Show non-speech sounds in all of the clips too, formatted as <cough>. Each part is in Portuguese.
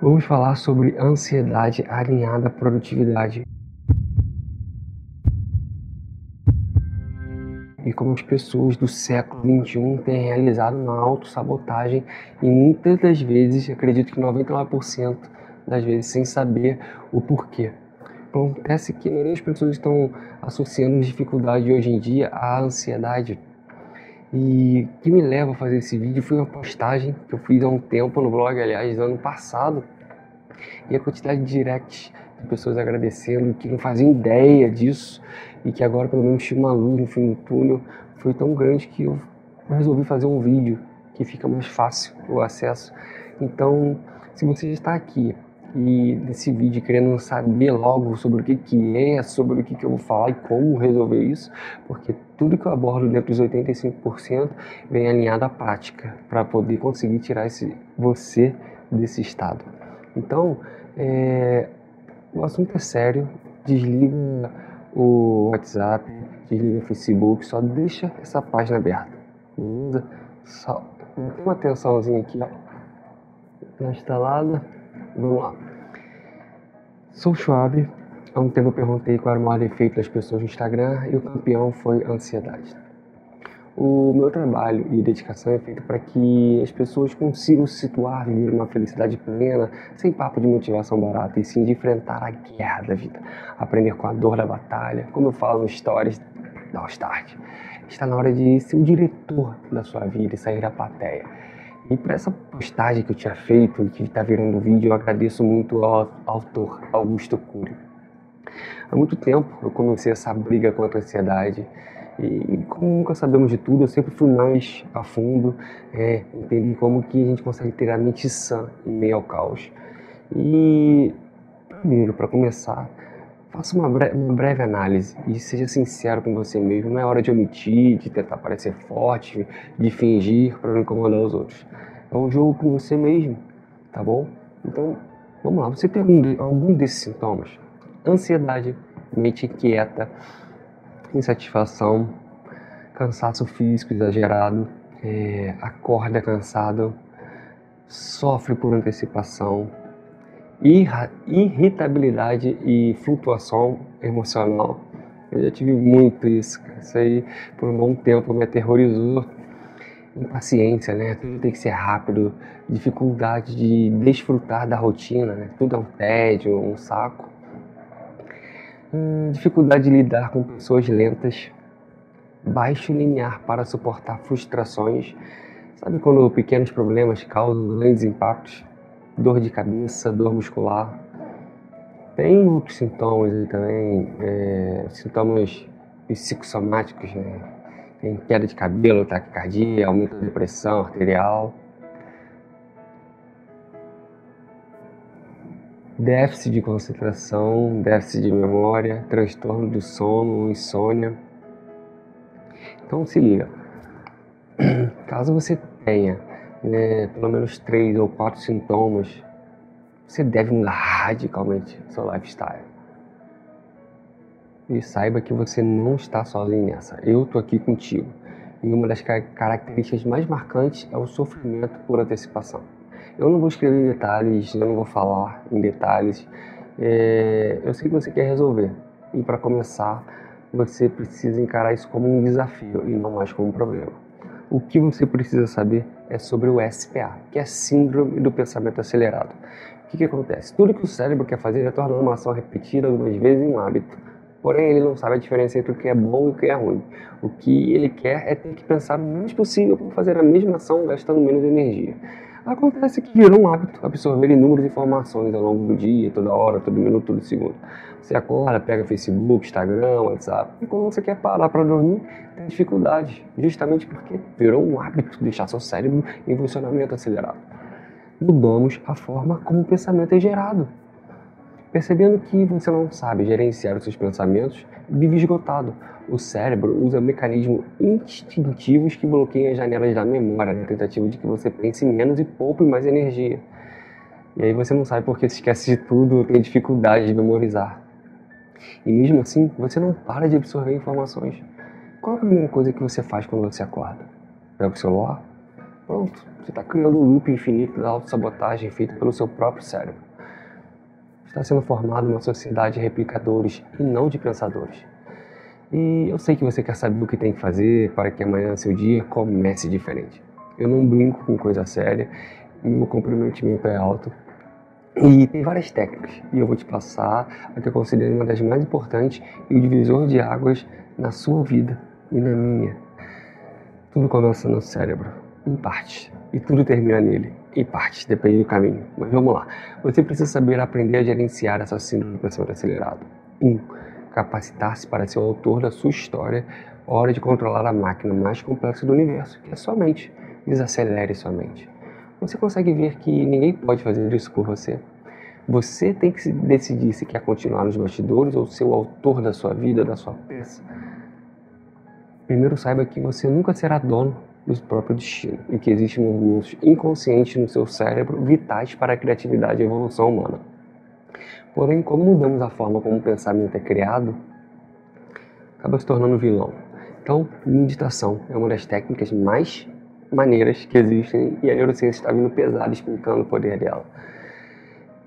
Vamos falar sobre ansiedade alinhada à produtividade. E como as pessoas do século XXI têm realizado uma autossabotagem e muitas das vezes, acredito que 99% das vezes, sem saber o porquê. Acontece que a maioria das pessoas estão associando dificuldade hoje em dia à ansiedade. E o que me leva a fazer esse vídeo foi uma postagem que eu fiz há um tempo no blog, aliás, do ano passado. E a quantidade de directs de pessoas agradecendo, que não faziam ideia disso e que agora pelo menos tinha uma luz no fim do túnel, foi tão grande que eu resolvi fazer um vídeo que fica mais fácil o acesso. Então, se você está aqui e nesse vídeo querendo saber logo sobre o que, que é, sobre o que, que eu vou falar e como resolver isso, porque tudo que eu abordo dentro dos 85% vem alinhado à prática para poder conseguir tirar esse você desse estado. Então, é, o assunto é sério, desliga o WhatsApp, desliga o Facebook, só deixa essa página aberta. Só tem uma atençãozinha aqui, ó, na instalada. Vamos lá. Sou Schwab. Há um tempo eu perguntei qual era o maior defeito das pessoas no Instagram e o campeão foi a ansiedade. O meu trabalho e dedicação é feito para que as pessoas consigam se situar, viver uma felicidade plena, sem papo de motivação barata, e sim de enfrentar a guerra da vida, aprender com a dor da batalha, como eu falo nos stories da Start. Está na hora de ser o diretor da sua vida e sair da plateia. E por essa postagem que eu tinha feito e que está virando vídeo, eu agradeço muito ao autor Augusto Cury. Há muito tempo eu comecei essa briga contra a ansiedade e como nunca sabemos de tudo, eu sempre fui mais a fundo, é, entendi como que a gente consegue ter a mente sã em meio ao caos. E primeiro, para começar, faça uma, bre uma, breve análise e seja sincero com você mesmo. Não é hora de omitir, de tentar parecer forte, de fingir para não incomodar os outros. É um jogo com você mesmo, tá bom? Então, vamos lá. Você tem algum, algum desses sintomas? Ansiedade, mente inquieta, insatisfação, cansaço físico exagerado, é, acorda cansado, sofre por antecipação, irritabilidade e flutuação emocional. Eu já tive muito isso, isso aí por um bom tempo me aterrorizou. Impaciência, né? Tudo tem que ser rápido, dificuldade de desfrutar da rotina, né? Tudo é um tédio, um saco. Hum, dificuldade de lidar com pessoas lentas, baixo linear para suportar frustrações. Sabe quando pequenos problemas causam grandes impactos? Dor de cabeça, dor muscular. Tem outros sintomas também, é, sintomas psicossomáticos, né? Tem queda de cabelo, taquicardia, aumento da pressão arterial. Déficit de concentração, déficit de memória, transtorno do sono, insônia. Então se liga. <clears throat> Caso você tenha né, pelo menos três ou quatro sintomas, você deve mudar radicalmente seu lifestyle. E saiba que você não está sozinho nessa. Eu estou aqui contigo. E uma das características mais marcantes é o sofrimento por antecipação. Eu não vou escrever detalhes, eu não vou falar em detalhes. É, eu sei que você quer resolver. E para começar, você precisa encarar isso como um desafio e não mais como um problema. O que você precisa saber é sobre o SPA, que é Síndrome do Pensamento Acelerado. O que, que acontece? Tudo que o cérebro quer fazer é tornar uma ação repetida algumas vezes em um hábito. Porém, ele não sabe a diferença entre o que é bom e o que é ruim. O que ele quer é ter que pensar o menos possível para fazer a mesma ação gastando menos energia. Acontece que virou um hábito absorver inúmeras informações ao longo do dia, toda hora, todo minuto, todo segundo. Você acorda, pega Facebook, Instagram, WhatsApp, e quando você quer parar para dormir, tem dificuldade, justamente porque virou um hábito deixar seu cérebro em funcionamento acelerado. Mudamos a forma como o pensamento é gerado. Percebendo que você não sabe gerenciar os seus pensamentos, vive esgotado. O cérebro usa mecanismos instintivos que bloqueiam as janelas da memória, na tentativa de que você pense menos e poupe mais energia. E aí você não sabe porque se esquece de tudo, tem dificuldade de memorizar. E mesmo assim, você não para de absorver informações. Qual a primeira coisa que você faz quando você acorda? Pega o celular? Pronto, você está criando um loop infinito da autossabotagem feito pelo seu próprio cérebro. Está sendo formado uma sociedade de replicadores e não de pensadores. E eu sei que você quer saber o que tem que fazer para que amanhã seu dia comece diferente. Eu não brinco com coisa séria, meu comprometimento é alto. E tem várias técnicas, e eu vou te passar a que eu considero uma das mais importantes e o divisor de águas na sua vida e na minha. Tudo começa no cérebro, em parte, e tudo termina nele, em parte, depende do caminho. Mas vamos lá. Você precisa saber aprender a gerenciar essa síndrome do pensamento acelerado. 1. Um, capacitar-se para ser o autor da sua história, hora de controlar a máquina mais complexa do universo, que é sua mente. Desacelere sua mente. Você consegue ver que ninguém pode fazer isso por você. Você tem que decidir se quer continuar nos bastidores ou ser o autor da sua vida, da sua peça. Primeiro saiba que você nunca será dono do próprio destino e que existem movimentos inconscientes no seu cérebro vitais para a criatividade e evolução humana. Porém, como mudamos a forma como o pensamento é criado, acaba se tornando vilão. Então, meditação é uma das técnicas mais maneiras que existem e a neurociência está vindo pesada explicando o poder dela.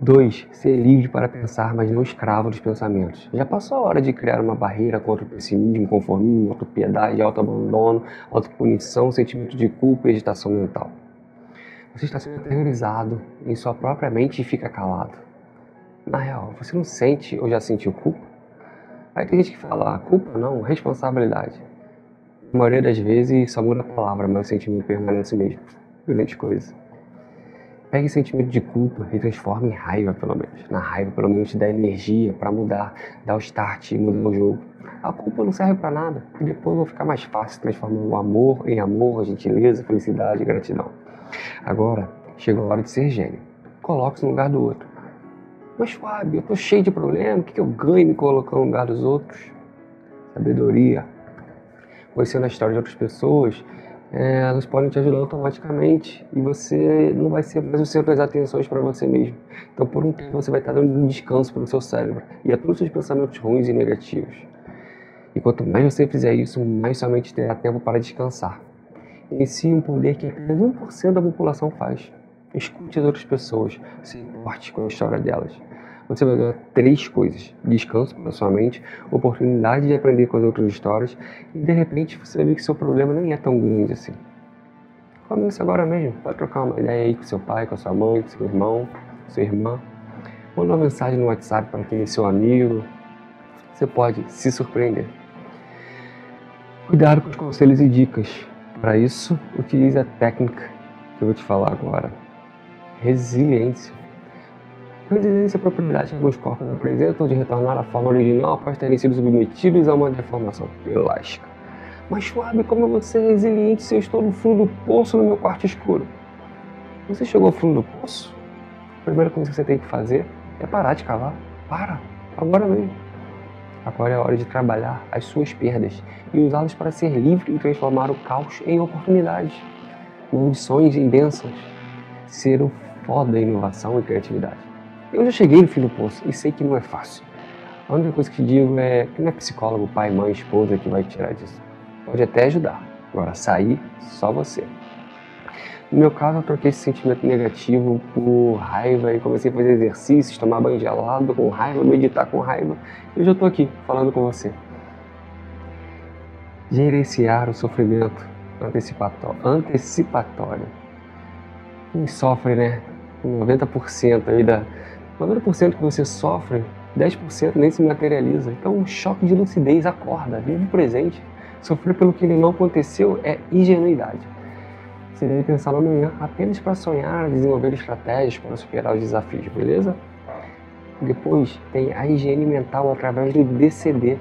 2. Ser livre para pensar, mas não escravo dos pensamentos. Já passou a hora de criar uma barreira contra o pessimismo, conformismo, autopiedade, autoabandono, autopunição, sentimento de culpa e agitação mental. Você está sendo aterrorizado em sua própria mente e fica calado. Na real, você não sente ou já sentiu culpa? Aí tem gente que fala, ah, culpa não, responsabilidade. A maioria das vezes só muda a palavra, mas o sentimento permanece o mesmo. Grande coisa. Pegue esse sentimento de culpa e transforme em raiva, pelo menos. Na raiva, pelo menos, te dá energia para mudar, dar o start e mudar o jogo. A culpa não serve para nada. E depois vai ficar mais fácil transformar o amor em amor, gentileza, felicidade e gratidão. Agora, chegou a hora de ser gênio. Coloque-se no lugar do outro. Mas, Fábio, eu tô cheio de problemas. O que eu ganho me colocando no lugar dos outros? Sabedoria, conhecendo a história de outras pessoas, é, elas podem te ajudar automaticamente e você não vai ser mais o centro das atenções para você mesmo. Então, por um tempo, você vai estar dando um descanso para o seu cérebro e a todos os seus pensamentos ruins e negativos. E quanto mais você fizer isso, mais somente terá tempo para descansar. Inicie um poder que apenas 1% da população faz. Escute as outras pessoas, se importe com a história delas você vai ganhar três coisas: descanso para sua mente, oportunidade de aprender com as outras histórias e de repente você vai ver que seu problema nem é tão grande assim. Comece agora mesmo, pode trocar uma ideia aí com seu pai, com sua mãe, com seu irmão, com sua irmã. Manda uma mensagem no WhatsApp para aquele seu amigo. Você pode se surpreender. Cuidado com os conselhos e dicas. Para isso, utilize a técnica que eu vou te falar agora. Resiliência. Resiliência é a propriedade que alguns corpos apresentam de retornar à forma original após terem sido submetidos a uma deformação elástica. Mas Schwab, como você é resiliente se eu estou no fundo do poço no meu quarto escuro? Você chegou ao fundo do poço? A primeira coisa que você tem que fazer é parar de cavar. Para, agora mesmo. Agora é a hora de trabalhar as suas perdas e usá-las para ser livre e transformar o caos em oportunidades, em bênçãos, ser o foda da inovação e criatividade. Eu já cheguei no fim do poço e sei que não é fácil. A única coisa que te digo é que não é psicólogo, pai, mãe, esposa que vai tirar disso. Pode até ajudar. Agora, sair, só você. No meu caso, eu troquei esse sentimento negativo por raiva e comecei a fazer exercícios, tomar banho gelado com raiva, meditar com raiva. E hoje eu estou aqui falando com você. Gerenciar o sofrimento antecipatório. antecipatório. Quem sofre, né? 90% aí da, 90% que você sofre, 10% nem se materializa. Então, um choque de lucidez, acorda, vive presente. Sofrer pelo que não aconteceu é ingenuidade. Você deve pensar no amanhã apenas para sonhar, desenvolver estratégias para superar os desafios, beleza? Depois tem a higiene mental através do DCD,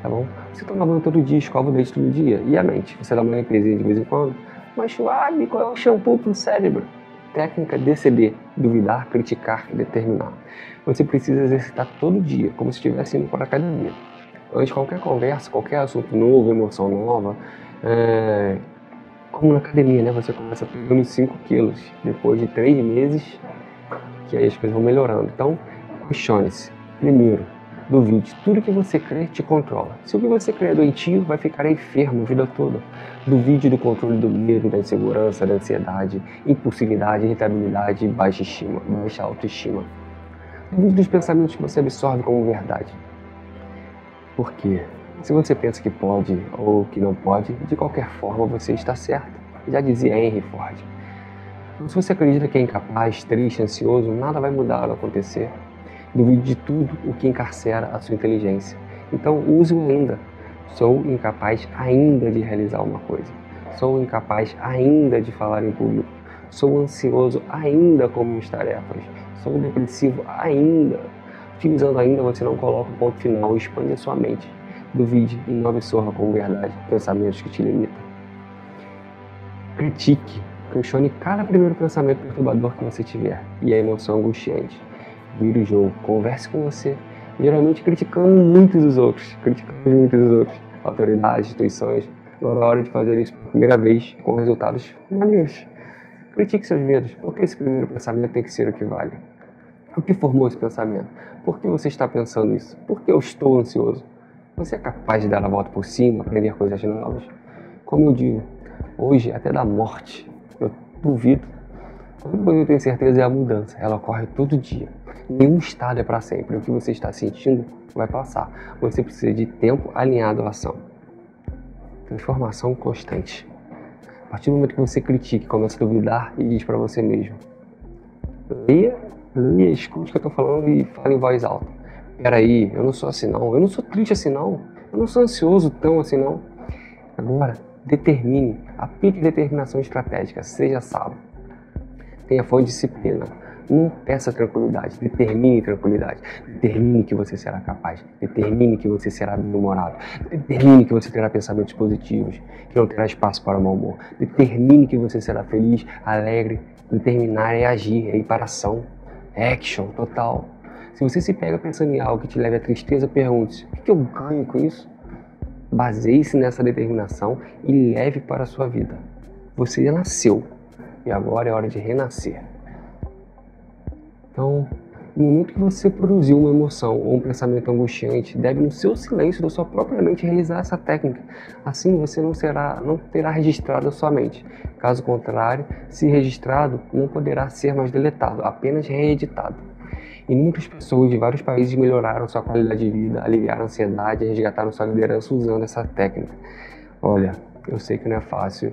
tá bom? Você toma banho todo dia, escova o dente todo dia. E a mente? Você dá uma limpezinha de vez em quando? Mas suave, qual é o shampoo para o cérebro? Técnica DCD, duvidar, criticar e determinar. Você precisa exercitar todo dia, como se estivesse indo para a academia. Antes de qualquer conversa, qualquer assunto novo, emoção nova, é... como na academia, né? Você começa pegando 5 quilos, depois de 3 meses, que aí as coisas vão melhorando. Então, questione-se. Primeiro, Duvide, tudo que você crê te controla. Se o que você crê é doentio, vai ficar enfermo a vida toda. Duvide do controle do medo, da insegurança, da ansiedade, impulsividade, irritabilidade e baixa, estima, baixa autoestima. Duvide dos pensamentos que você absorve como verdade. Por quê? Se você pensa que pode ou que não pode, de qualquer forma você está certo. Já dizia Henry Ford. Se você acredita que é incapaz, triste, ansioso, nada vai mudar ou acontecer. Duvide de tudo o que encarcera a sua inteligência. Então use-o ainda. Sou incapaz ainda de realizar uma coisa. Sou incapaz ainda de falar em público. Sou ansioso ainda com minhas tarefas. Sou depressivo ainda. Utilizando ainda, você não coloca o ponto final expande a sua mente. Duvide e não absorva como verdade pensamentos que te limitam. Critique, questione cada primeiro pensamento perturbador que você tiver e a emoção angustiante vira o jogo, converse com você. Geralmente criticando muitos dos outros, criticando muitos dos outros, autoridades, instituições. Agora é hora de fazer isso pela primeira vez com resultados maneiros. Critique seus medos, porque esse primeiro pensamento tem que ser o que vale. O que formou esse pensamento? Por que você está pensando isso? Por que eu estou ansioso? Você é capaz de dar a volta por cima, aprender coisas novas? Como eu digo, hoje, até da morte, eu duvido. A única coisa que eu tenho certeza é a mudança. Ela ocorre todo dia. Nenhum estado é para sempre. O que você está sentindo vai passar. Você precisa de tempo alinhado à ação. Transformação constante. A partir do momento que você critica, começa a duvidar e diz para você mesmo: leia, leia, escute o que eu estou falando e fale em voz alta. Peraí, eu não sou assim não. Eu não sou triste assim não. Eu não sou ansioso tão assim não. Agora, determine, aplique determinação estratégica, seja sábio. Tenha fonte de disciplina não peça tranquilidade, determine tranquilidade. Determine que você será capaz. Determine que você será bem-humorado. Determine que você terá pensamentos positivos, que não terá espaço para o mau humor. Determine que você será feliz, alegre. Determinar é agir, é ir para ação. Action, total. Se você se pega pensando em algo que te leve à tristeza, pergunte-se: o que eu ganho com isso? Baseie-se nessa determinação e leve para a sua vida. Você nasceu e agora é hora de renascer. Então, no momento que você produziu uma emoção ou um pensamento angustiante, deve no seu silêncio da sua própria mente realizar essa técnica. Assim você não será, não terá registrado a sua mente. Caso contrário, se registrado, não poderá ser mais deletado, apenas reeditado. E muitas pessoas de vários países melhoraram sua qualidade de vida, aliviaram a ansiedade resgataram sua liderança usando essa técnica. Olha, eu sei que não é fácil,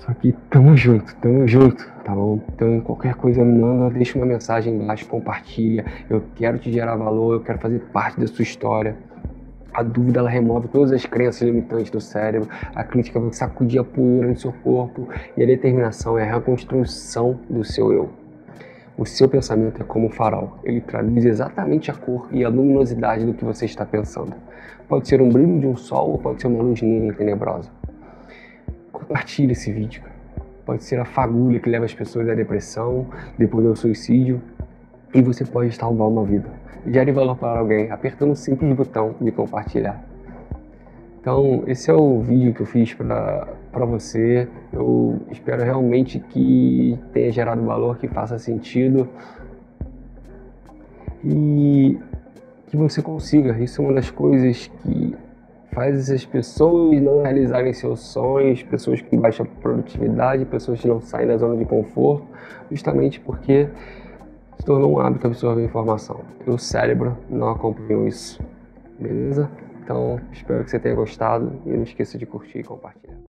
só que tamo junto, tamo junto, tá bom? Então qualquer coisa manda, deixa uma mensagem embaixo, compartilha. Eu quero te gerar valor, eu quero fazer parte da sua história. A dúvida ela remove todas as crenças limitantes do cérebro, a crítica vai sacudir a poeira no seu corpo e a determinação é a reconstrução do seu eu. O seu pensamento é como um farol, ele traduz exatamente a cor e a luminosidade do que você está pensando. Pode ser um brilho de um sol ou pode ser uma luz e tenebrosa. Compartilhe esse vídeo. Pode ser a fagulha que leva as pessoas à depressão, depois ao suicídio, e você pode salvar uma vida. Gere valor para alguém apertando um simples botão de compartilhar. Então, esse é o vídeo que eu fiz para você. Eu espero realmente que tenha gerado valor, que faça sentido e que você consiga. Isso é uma das coisas que faz essas pessoas não realizarem seus sonhos, pessoas com baixa produtividade, pessoas que não saem da zona de conforto, justamente porque se tornou um hábito absorver informação. E o cérebro não acompanhou isso. Beleza? Então, espero que você tenha gostado e não esqueça de curtir e compartilhar.